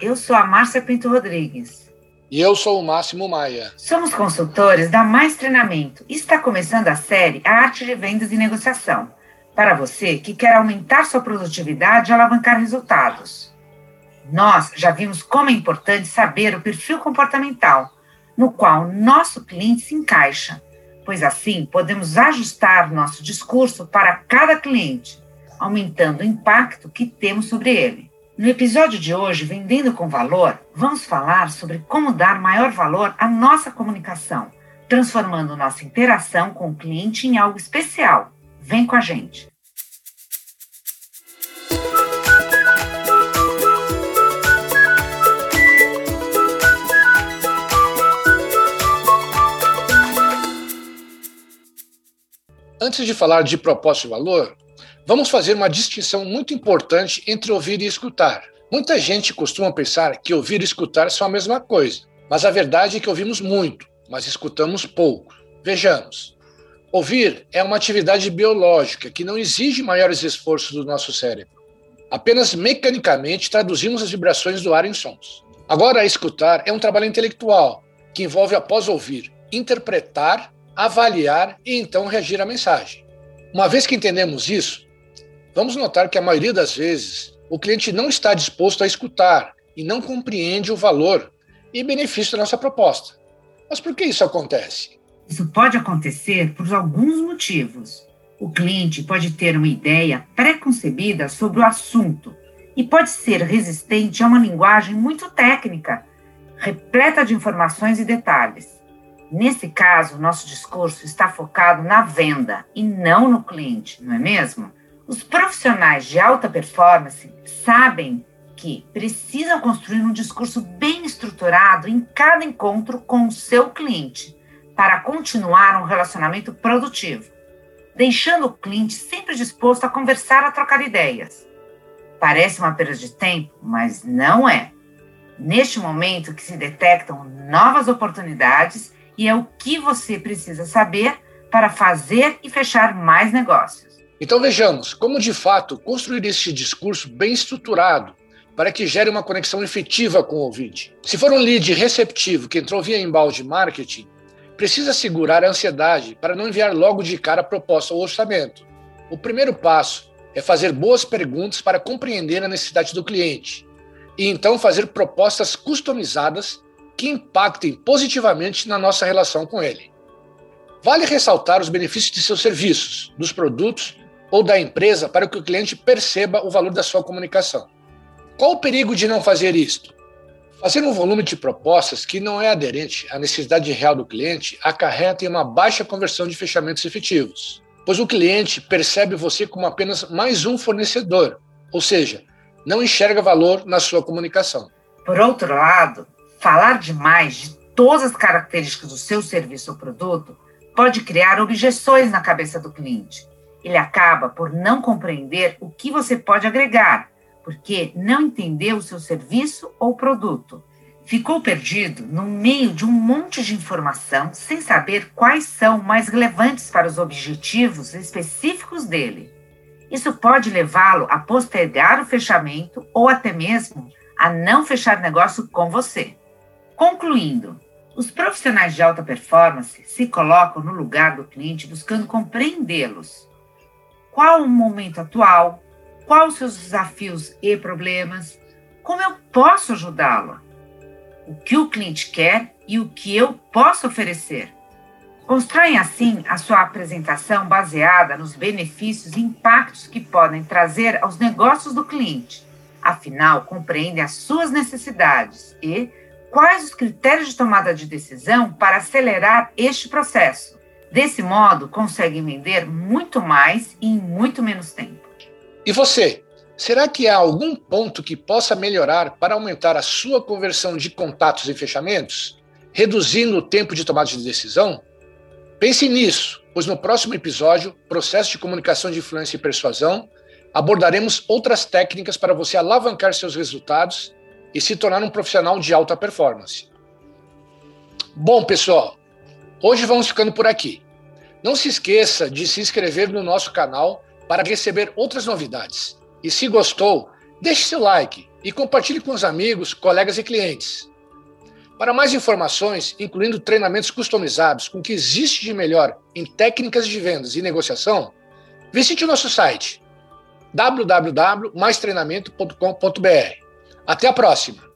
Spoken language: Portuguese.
eu sou a Márcia Pinto Rodrigues. E eu sou o Máximo Maia. Somos consultores da Mais Treinamento e está começando a série A Arte de Vendas e Negociação, para você que quer aumentar sua produtividade e alavancar resultados. Nós já vimos como é importante saber o perfil comportamental no qual nosso cliente se encaixa, pois assim podemos ajustar nosso discurso para cada cliente, aumentando o impacto que temos sobre ele. No episódio de hoje, Vendendo com Valor, vamos falar sobre como dar maior valor à nossa comunicação, transformando nossa interação com o cliente em algo especial. Vem com a gente! Antes de falar de propósito e valor, vamos fazer uma distinção muito importante entre ouvir e escutar. Muita gente costuma pensar que ouvir e escutar são a mesma coisa, mas a verdade é que ouvimos muito, mas escutamos pouco. Vejamos. Ouvir é uma atividade biológica que não exige maiores esforços do nosso cérebro. Apenas mecanicamente traduzimos as vibrações do ar em sons. Agora, escutar é um trabalho intelectual que envolve, após ouvir, interpretar avaliar e então reagir à mensagem. Uma vez que entendemos isso, vamos notar que a maioria das vezes o cliente não está disposto a escutar e não compreende o valor e benefício da nossa proposta. Mas por que isso acontece? Isso pode acontecer por alguns motivos. O cliente pode ter uma ideia pré-concebida sobre o assunto e pode ser resistente a uma linguagem muito técnica, repleta de informações e detalhes. Nesse caso, nosso discurso está focado na venda e não no cliente, não é mesmo? Os profissionais de alta performance sabem que precisam construir um discurso bem estruturado em cada encontro com o seu cliente para continuar um relacionamento produtivo, deixando o cliente sempre disposto a conversar, a trocar ideias. Parece uma perda de tempo, mas não é. Neste momento que se detectam novas oportunidades e é o que você precisa saber para fazer e fechar mais negócios. Então vejamos como de fato construir esse discurso bem estruturado para que gere uma conexão efetiva com o ouvinte. Se for um lead receptivo que entrou via embalde marketing, precisa segurar a ansiedade para não enviar logo de cara a proposta ou orçamento. O primeiro passo é fazer boas perguntas para compreender a necessidade do cliente e então fazer propostas customizadas que impactem positivamente na nossa relação com ele. Vale ressaltar os benefícios de seus serviços, dos produtos ou da empresa para que o cliente perceba o valor da sua comunicação. Qual o perigo de não fazer isto? Fazer um volume de propostas que não é aderente à necessidade real do cliente acarreta em uma baixa conversão de fechamentos efetivos, pois o cliente percebe você como apenas mais um fornecedor, ou seja, não enxerga valor na sua comunicação. Por outro lado, Falar demais de todas as características do seu serviço ou produto pode criar objeções na cabeça do cliente. Ele acaba por não compreender o que você pode agregar, porque não entendeu o seu serviço ou produto. Ficou perdido no meio de um monte de informação sem saber quais são mais relevantes para os objetivos específicos dele. Isso pode levá-lo a postergar o fechamento ou até mesmo a não fechar negócio com você. Concluindo, os profissionais de alta performance se colocam no lugar do cliente buscando compreendê-los. Qual o momento atual? Quais os seus desafios e problemas? Como eu posso ajudá-lo? O que o cliente quer e o que eu posso oferecer? Constroem assim a sua apresentação baseada nos benefícios e impactos que podem trazer aos negócios do cliente. Afinal, compreendem as suas necessidades e quais os critérios de tomada de decisão para acelerar este processo. Desse modo, conseguem vender muito mais e em muito menos tempo. E você? Será que há algum ponto que possa melhorar para aumentar a sua conversão de contatos e fechamentos, reduzindo o tempo de tomada de decisão? Pense nisso, pois no próximo episódio, Processo de Comunicação de Influência e Persuasão, abordaremos outras técnicas para você alavancar seus resultados e se tornar um profissional de alta performance. Bom, pessoal, hoje vamos ficando por aqui. Não se esqueça de se inscrever no nosso canal para receber outras novidades. E se gostou, deixe seu like, e compartilhe com os amigos, colegas e clientes. Para mais informações, incluindo treinamentos customizados com o que existe de melhor em técnicas de vendas e negociação, visite o nosso site www.maistreinamento.com.br. Até a próxima!